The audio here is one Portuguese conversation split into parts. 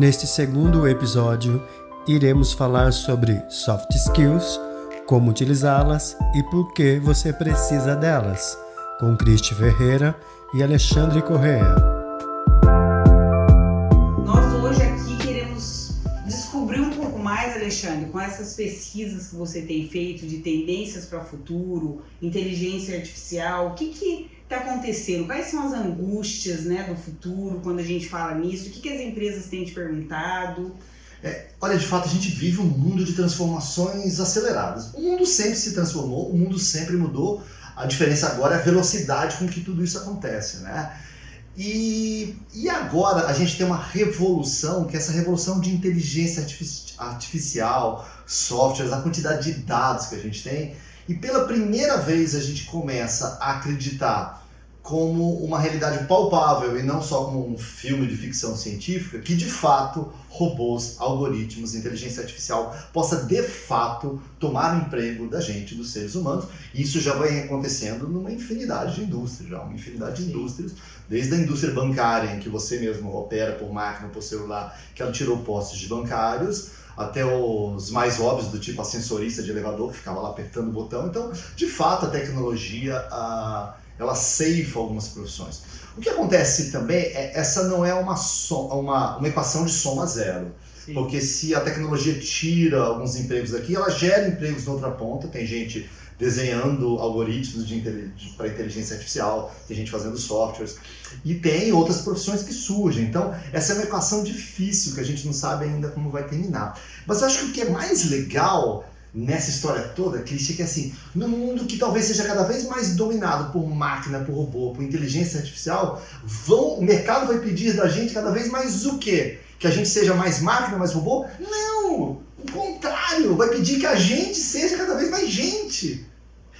Neste segundo episódio, iremos falar sobre soft skills, como utilizá-las e por que você precisa delas, com Cristi Ferreira e Alexandre Correa. Nós hoje aqui queremos descobrir um pouco mais, Alexandre, com essas pesquisas que você tem feito de tendências para o futuro, inteligência artificial, o que que está acontecendo? Quais são as angústias né, do futuro quando a gente fala nisso? O que, que as empresas têm te perguntado? É, olha, de fato, a gente vive um mundo de transformações aceleradas. O mundo sempre se transformou, o mundo sempre mudou. A diferença agora é a velocidade com que tudo isso acontece, né? E, e agora a gente tem uma revolução, que é essa revolução de inteligência artificial, softwares, a quantidade de dados que a gente tem. E pela primeira vez a gente começa a acreditar como uma realidade palpável e não só como um filme de ficção científica, que de fato robôs, algoritmos, inteligência artificial possa de fato tomar o emprego da gente, dos seres humanos. Isso já vai acontecendo numa infinidade de indústrias, já uma infinidade de indústrias, desde a indústria bancária, em que você mesmo opera por máquina, por celular, que ela tirou postos de bancários, até os mais óbvios do tipo ascensorista de elevador que ficava lá apertando o botão. Então, de fato, a tecnologia a ela ceifa algumas profissões. O que acontece também é essa não é uma, so, uma, uma equação de soma zero. Sim. Porque se a tecnologia tira alguns empregos aqui, ela gera empregos na outra ponta. Tem gente desenhando algoritmos de, de para inteligência artificial, tem gente fazendo softwares, e tem outras profissões que surgem. Então, essa é uma equação difícil que a gente não sabe ainda como vai terminar. Mas eu acho que o que é mais legal nessa história toda, Cristian, que é assim, no mundo que talvez seja cada vez mais dominado por máquina, por robô, por inteligência artificial, vão, o mercado vai pedir da gente cada vez mais o quê? Que a gente seja mais máquina, mais robô? Não! O contrário, vai pedir que a gente seja cada vez mais gente.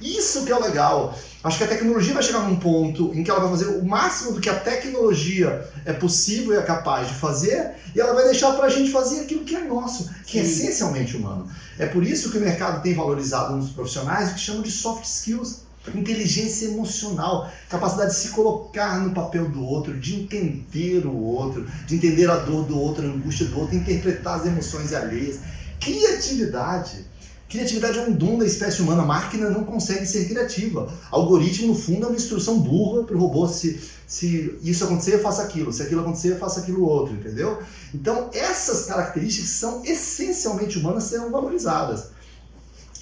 Isso que é legal. Acho que a tecnologia vai chegar num ponto em que ela vai fazer o máximo do que a tecnologia é possível e é capaz de fazer, e ela vai deixar para a gente fazer aquilo que é nosso, que é Sim. essencialmente humano. É por isso que o mercado tem valorizado nos profissionais o que chamam de soft skills. Inteligência emocional, capacidade de se colocar no papel do outro, de entender o outro, de entender a dor do outro, a angústia do outro, interpretar as emoções alheias. Criatividade Criatividade é um dom da espécie humana. A máquina não consegue ser criativa. Algoritmo, no fundo, é uma instrução burra para o robô. Se, se isso acontecer, faça aquilo. Se aquilo acontecer, faça aquilo outro, entendeu? Então, essas características são essencialmente humanas serão valorizadas.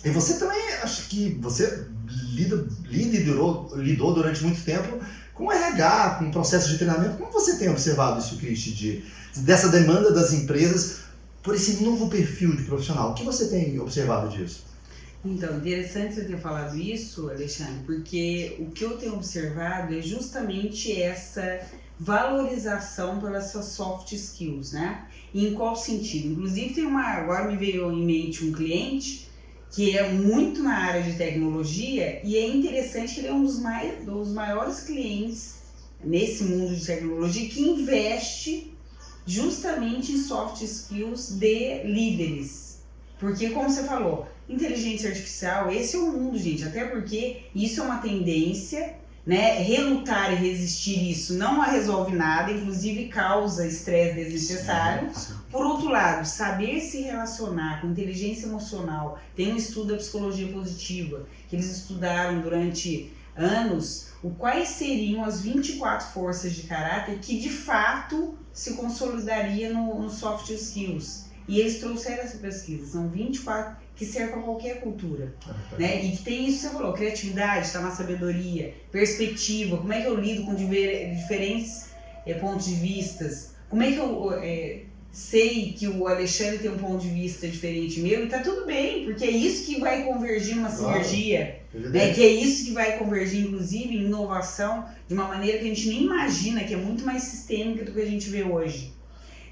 E você também, acho que você lida, lida e lidou, lidou durante muito tempo com RH, com processo de treinamento. Como você tem observado isso, Cristi, de, dessa demanda das empresas por esse novo perfil de profissional. O que você tem observado disso? Então, interessante você ter falado isso, Alexandre, porque o que eu tenho observado é justamente essa valorização pelas suas soft skills, né? E em qual sentido? Inclusive, tem uma, agora me veio em mente um cliente que é muito na área de tecnologia e é interessante que ele é um dos, mais, dos maiores clientes nesse mundo de tecnologia que investe justamente em soft skills de líderes. Porque, como você falou, inteligência artificial, esse é o mundo, gente. Até porque isso é uma tendência, né? Relutar e resistir isso não resolve nada, inclusive causa estresse desnecessário. Por outro lado, saber se relacionar com inteligência emocional. Tem um estudo da psicologia positiva que eles estudaram durante anos o quais seriam as 24 forças de caráter que de fato se consolidaria no, no soft skills. E eles trouxeram essa pesquisa, são 24 que servem para qualquer cultura. Ah, né? E que tem isso que você falou, criatividade, está na sabedoria, perspectiva, como é que eu lido com diferentes é, pontos de vistas, como é que eu é, sei que o Alexandre tem um ponto de vista diferente meu, e tá tudo bem, porque é isso que vai convergir numa sinergia, né? que é isso que vai convergir, inclusive, em inovação de uma maneira que a gente nem imagina, que é muito mais sistêmica do que a gente vê hoje.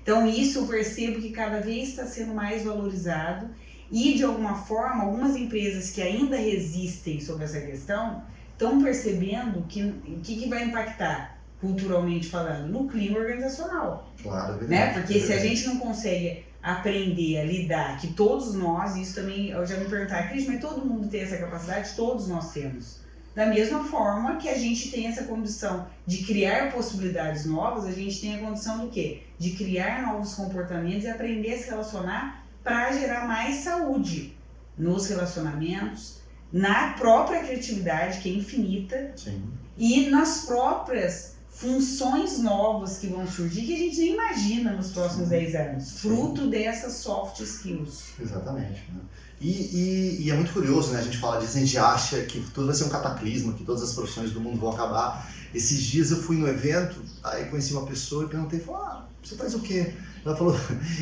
Então, isso eu percebo que cada vez está sendo mais valorizado e, de alguma forma, algumas empresas que ainda resistem sobre essa questão estão percebendo que o que, que vai impactar culturalmente falando, no clima organizacional. Claro, é né? Porque é se a gente não consegue aprender a lidar, que todos nós, isso também, eu já me perguntar, Cris, mas todo mundo tem essa capacidade? Todos nós temos. Da mesma forma que a gente tem essa condição de criar possibilidades novas, a gente tem a condição do quê? De criar novos comportamentos e aprender a se relacionar para gerar mais saúde nos relacionamentos, na própria criatividade, que é infinita, Sim. e nas próprias funções novas que vão surgir que a gente nem imagina nos próximos 10 anos, fruto dessas soft skills. Exatamente. Né? E, e, e, é muito curioso, né? A gente fala disso, a gente acha que tudo vai ser um cataclisma, que todas as profissões do mundo vão acabar. Esses dias eu fui no evento, aí conheci uma pessoa e perguntei, falou, ah, você faz o quê? Ela falou,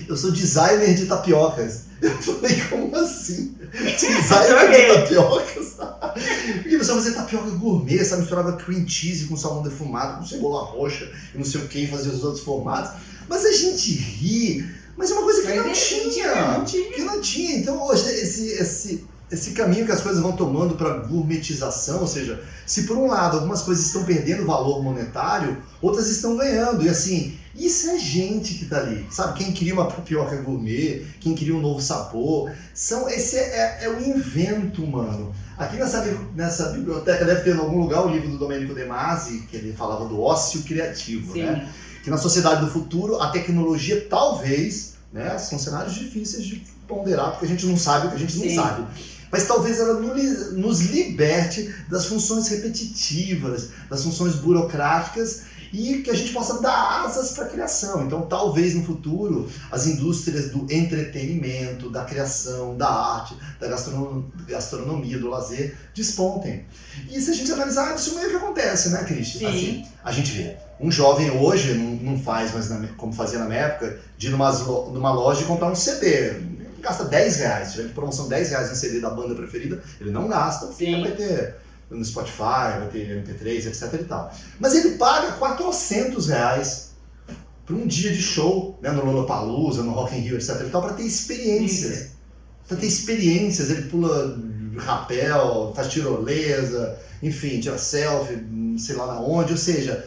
eu sou designer de tapiocas. Eu falei, como assim? Designer de tapiocas? Porque você fazia tapioca gourmet, sabe? Misturava cream cheese com salmão defumado, com cebola roxa e não sei o que, fazia os outros formatos. Mas a gente ri, mas é uma coisa que não, tinha, não tinha. Que não tinha. Então hoje esse, esse, esse caminho que as coisas vão tomando para gourmetização, ou seja, se por um lado algumas coisas estão perdendo valor monetário, outras estão ganhando. E assim, isso é gente que tá ali, sabe? Quem queria uma tapioca gourmet, quem queria um novo sabor. São, esse é, é, é o invento humano. Aqui nessa, nessa biblioteca deve ter em algum lugar o livro do Domenico De Masi, que ele falava do ócio criativo, Sim. né? Que na sociedade do futuro a tecnologia talvez, né? São cenários difíceis de ponderar, porque a gente não sabe o que a gente Sim. não sabe. Mas talvez ela nos liberte das funções repetitivas, das funções burocráticas e que a gente possa dar asas para a criação. Então, talvez no futuro, as indústrias do entretenimento, da criação, da arte, da gastronom- gastronomia, do lazer, despontem. E se a gente analisar, isso meio que acontece, né, Cristi? Sim. Assim, a gente vê. Um jovem hoje não, faz mais na- como fazia na minha época, de ir numa, numa loja e comprar um CD. Gasta 10 reais. Tiver de promoção 10 reais em CD da banda preferida, ele não gasta, Sim. vai ter no Spotify, vai ter MP3, etc e tal. Mas ele paga 400 reais para um dia de show, né, no Lollapalooza, no Rock in Rio, etc e tal, para ter experiências. Para ter experiências, ele pula rapel, faz tirolesa, enfim, tira selfie, sei lá na onde, ou seja...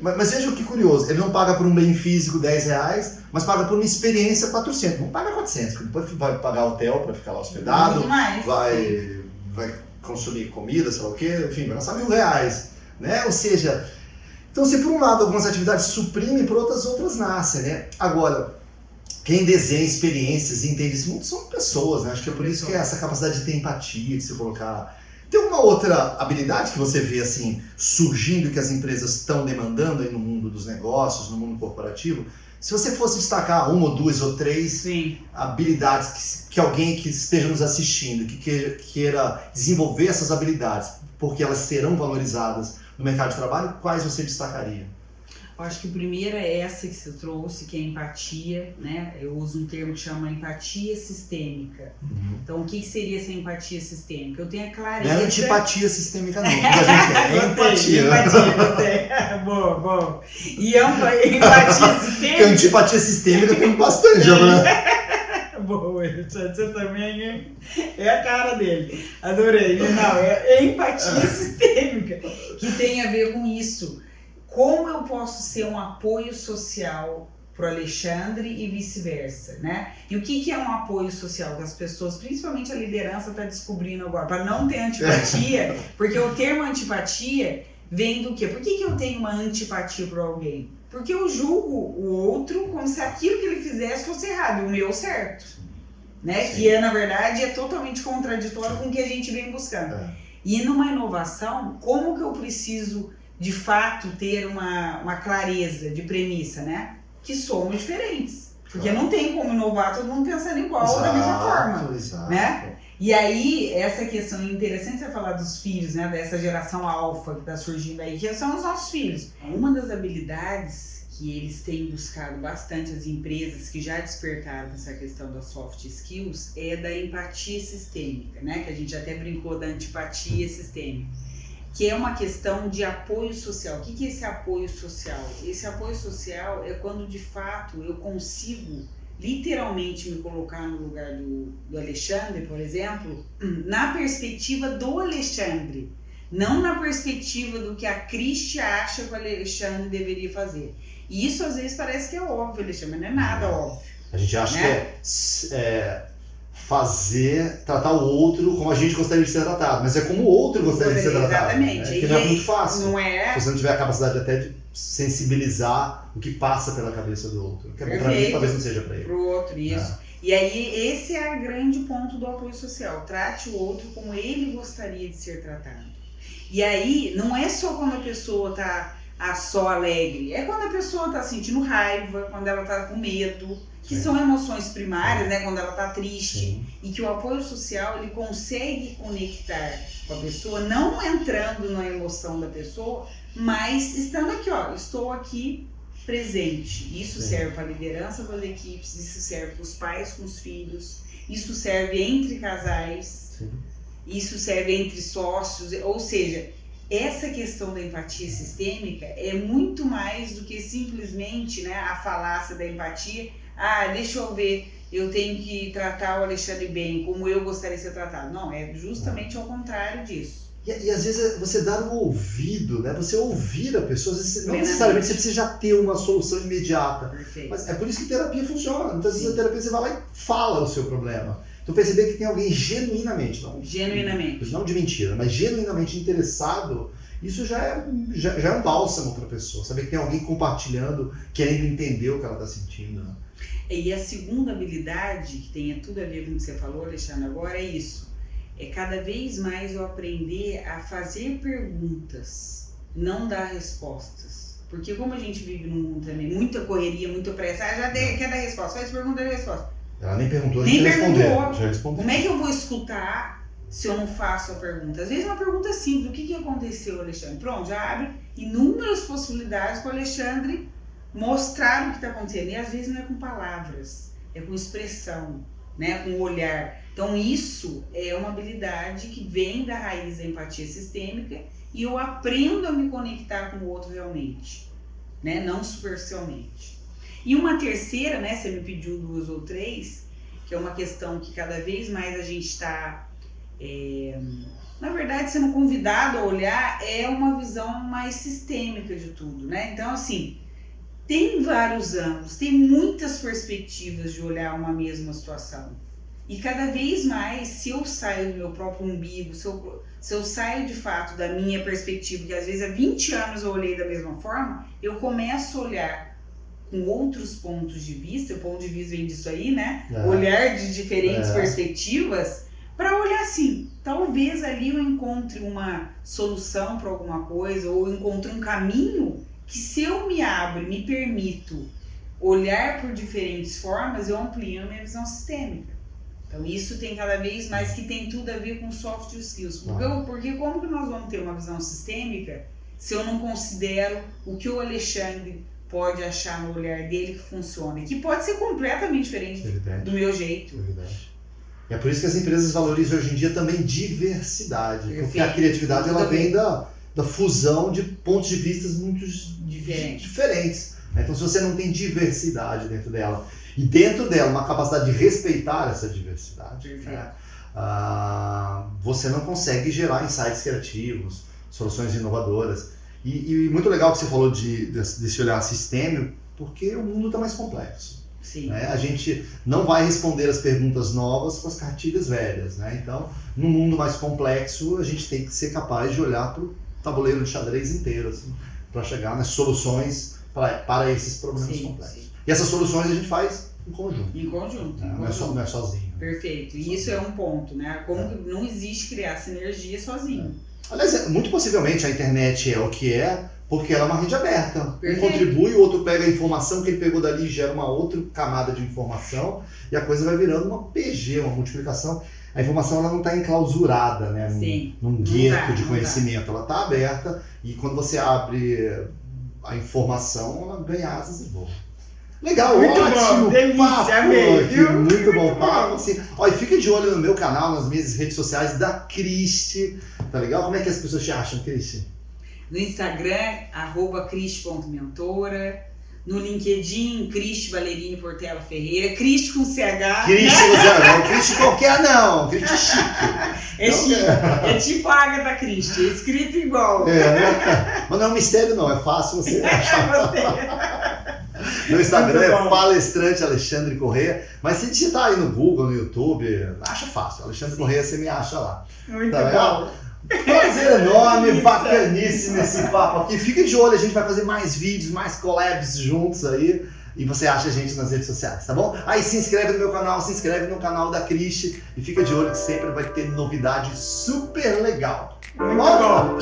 Mas, mas veja que curioso, ele não paga por um bem físico 10 reais, mas paga por uma experiência 400. Não paga 400, porque depois vai pagar hotel para ficar lá hospedado, vai, vai consumir comida, sei lá o quê, enfim, vai gastar mil reais, né? Ou seja, então se por um lado algumas atividades suprimem, por outras outras nascem, né? Agora, quem desenha experiências e entende esse mundo são pessoas, né? Acho que é por isso que é essa capacidade de ter empatia, de se colocar... Tem alguma outra habilidade que você vê, assim, surgindo que as empresas estão demandando aí no mundo dos negócios, no mundo corporativo? Se você fosse destacar uma ou duas ou três Sim. habilidades que, que alguém que esteja nos assistindo, que queira, queira desenvolver essas habilidades, porque elas serão valorizadas no mercado de trabalho, quais você destacaria? Eu acho que a primeira é essa que você trouxe, que é a empatia, né? Eu uso um termo que chama empatia sistêmica. Então, o que seria essa empatia sistêmica? Eu tenho a Não clareza... é antipatia sistêmica, não. A gente é Gostei, empatia. empatia, boa, boa. E empa- empatia Porque sistêmica... antipatia sistêmica tem bastante, né? Boa, você também é a cara dele. Adorei. Não, é empatia sistêmica, que tem a ver com isso. Como eu posso ser um apoio social pro Alexandre e vice-versa, né? E o que, que é um apoio social que as pessoas, principalmente a liderança, está descobrindo agora, para não ter antipatia, porque o termo antipatia vem do quê? Por que, que eu tenho uma antipatia por alguém? Porque eu julgo o outro como se aquilo que ele fizesse fosse errado e o meu certo. Né? Sim. Que é, na verdade, é totalmente contraditório com o que a gente vem buscando. É. E numa inovação, como que eu preciso de fato ter uma, uma clareza de premissa, né? Que somos diferentes. Porque Claro. não tem como inovar todo mundo pensando igual da mesma forma. exato. né? E aí, essa questão interessante você falar dos filhos, né? Dessa geração alfa que está surgindo aí, que são os nossos filhos. Uma das habilidades que eles têm buscado bastante, as empresas que já despertaram essa questão das soft skills, é da empatia sistêmica, né? Que a gente até brincou da antipatia sistêmica. Que é uma questão de apoio social. O que é esse apoio social? Esse apoio social é quando de fato eu consigo literalmente me colocar no lugar do, do Alexandre, por exemplo, na perspectiva do Alexandre, não na perspectiva do que a Cristi acha que o Alexandre deveria fazer. E isso às vezes parece que é óbvio, Alexandre, mas não é nada óbvio. A gente acha Né? que é, é fazer, tratar o outro como a gente gostaria de ser tratado, mas é como o outro gostaria de ser tratado. Exatamente. Né? Que não é muito fácil. Não é? Se você não tiver a capacidade até de sensibilizar o que passa pela cabeça do outro. Que é bom pra mim, talvez não seja pra ele. Pro outro, isso. E aí, esse é o grande ponto do apoio social. Trate o outro como ele gostaria de ser tratado. E aí, não é só quando a pessoa tá ah, só alegre, é quando a pessoa tá sentindo raiva, quando ela tá com medo, que Sim. são emoções primárias, né? Quando ela tá triste. Sim. E que o apoio social, ele consegue conectar com a pessoa, não entrando na emoção da pessoa, mas estando aqui, ó, estou aqui presente. Isso Sim. serve para a liderança das equipes, isso serve para os pais com os filhos, isso serve entre casais, isso serve entre sócios, ou seja, essa questão da empatia sistêmica é muito mais do que simplesmente né, a falácia da empatia. Ah, deixa eu ver, eu tenho que tratar o Alexandre bem, como eu gostaria de ser tratado. Não, é justamente ao contrário disso. E, e às vezes é você dar um ouvido, né? Você ouvir a pessoa, vezes, não necessariamente você precisa já ter uma solução imediata. Perfeito. Mas é por isso que terapia funciona. Muitas vezes a terapia você vai lá e fala o seu problema. Então perceber que tem alguém genuinamente, não, Genuinamente. não de mentira, mas genuinamente interessado, isso já é, já, já é um bálsamo para a pessoa. Saber que tem alguém compartilhando, querendo entender o que ela está sentindo. E a segunda habilidade, que tem tudo a ver com o que você falou, Alexandre, agora é isso. É cada vez mais eu aprender a fazer perguntas, não dar respostas. Porque como a gente vive num mundo também, muita correria, muita pressa, ah, já dei, quer dar resposta, faz pergunta, dá resposta. Ela nem perguntou, Nem respondeu. perguntou. Já respondeu. Como é que eu vou escutar se eu não faço a pergunta? Às vezes é uma pergunta simples, o que, que aconteceu, Alexandre? Pronto, já abre inúmeras possibilidades para o Alexandre mostrar o que está acontecendo. E às vezes não é com palavras, é com expressão, né? com olhar. Então isso é uma habilidade que vem da raiz da empatia sistêmica e eu aprendo a me conectar com o outro realmente, né? não superficialmente. E uma terceira, né? Você me pediu duas ou três, que é uma questão que cada vez mais a gente está, é, na verdade, sendo convidado a olhar, é uma visão mais sistêmica de tudo, né? Então, assim, tem vários ângulos, tem muitas perspectivas de olhar uma mesma situação. E cada vez mais, se eu saio do meu próprio umbigo, se eu, se eu saio de fato da minha perspectiva, que às vezes há 20 anos eu olhei da mesma forma, eu começo a olhar com outros pontos de vista, o ponto de vista vem disso aí, né? É. Olhar de diferentes É. perspectivas, para olhar assim, talvez ali eu encontre uma solução para alguma coisa, ou encontre um caminho que se eu me abro, me permito olhar por diferentes formas, eu amplio a minha visão sistêmica. Então isso tem cada vez mais que tem tudo a ver com soft skills. Porque, eu- porque como que nós vamos ter uma visão sistêmica se eu não considero o que o Alexandre pode achar no olhar dele que funciona? Que pode ser completamente diferente Evidente. do meu jeito. Evidente. E é por isso que as empresas valorizam hoje em dia também diversidade. Porque Perfeito. a criatividade ela vem da, da fusão de pontos de vista muito Diferente. diferentes. né? Então, se você não tem diversidade dentro dela, e dentro dela uma capacidade de respeitar essa diversidade, né? Ah, você não consegue gerar insights criativos, soluções inovadoras. E, e muito legal que você falou de, desse, desse olhar sistêmico, porque o mundo está mais complexo. Sim. né? A gente não vai responder as perguntas novas com as cartilhas velhas. Né? Então, num mundo mais complexo, a gente tem que ser capaz de olhar para o tabuleiro de xadrez inteiro assim, para chegar nas soluções para, para esses problemas Sim, complexos. sim. E essas soluções a gente faz em conjunto, Em conjunto. né? em não, é conjunto. não é sozinho. Perfeito. E isso é um ponto, né? Como que não existe criar sinergia sozinho. Aliás, é- muito possivelmente a internet é o que é porque ela é uma rede aberta. Um Perfeito. contribui, o outro pega a informação que ele pegou dali e gera uma outra camada de informação e a coisa vai virando uma PG, uma multiplicação. A informação ela não está enclausurada né, num, Sim. num Não gueto tá, de não conhecimento. Ela está aberta e quando você abre a informação, ela ganha asas e voa. Legal, Muito bom, ótimo delícia, papo amei, aqui, viu? muito bom papo. bom. Assim, ó, e fica de olho no meu canal, nas minhas redes sociais da Cristi, tá legal? Como é que as pessoas te acham, Cristi? No Instagram, arroba cris.mentora. No LinkedIn, Cristi Valerini Portela Ferreira. Cristi com CH. Cristi, você não, Cristi qualquer não, Cristi chique. É, Não, chique. é tipo a Agatha Christie, é escrito igual. É, né? Mas não é um mistério não, é fácil você achar. Gostei. Meu Instagram é palestrante Alexandre Corrêa. Mas se digitar aí no Google, no YouTube, acha fácil. Alexandre Sim. Corrêa, você me acha lá. Muito tá bom. Prazer enorme, bacaníssimo esse papo aqui. Fica de olho, a gente vai fazer mais vídeos, mais collabs juntos aí. E você acha a gente nas redes sociais, tá bom? Aí se inscreve no meu canal, se inscreve no canal da Cristi e fica de olho que sempre vai ter novidade super legal. Muito bom.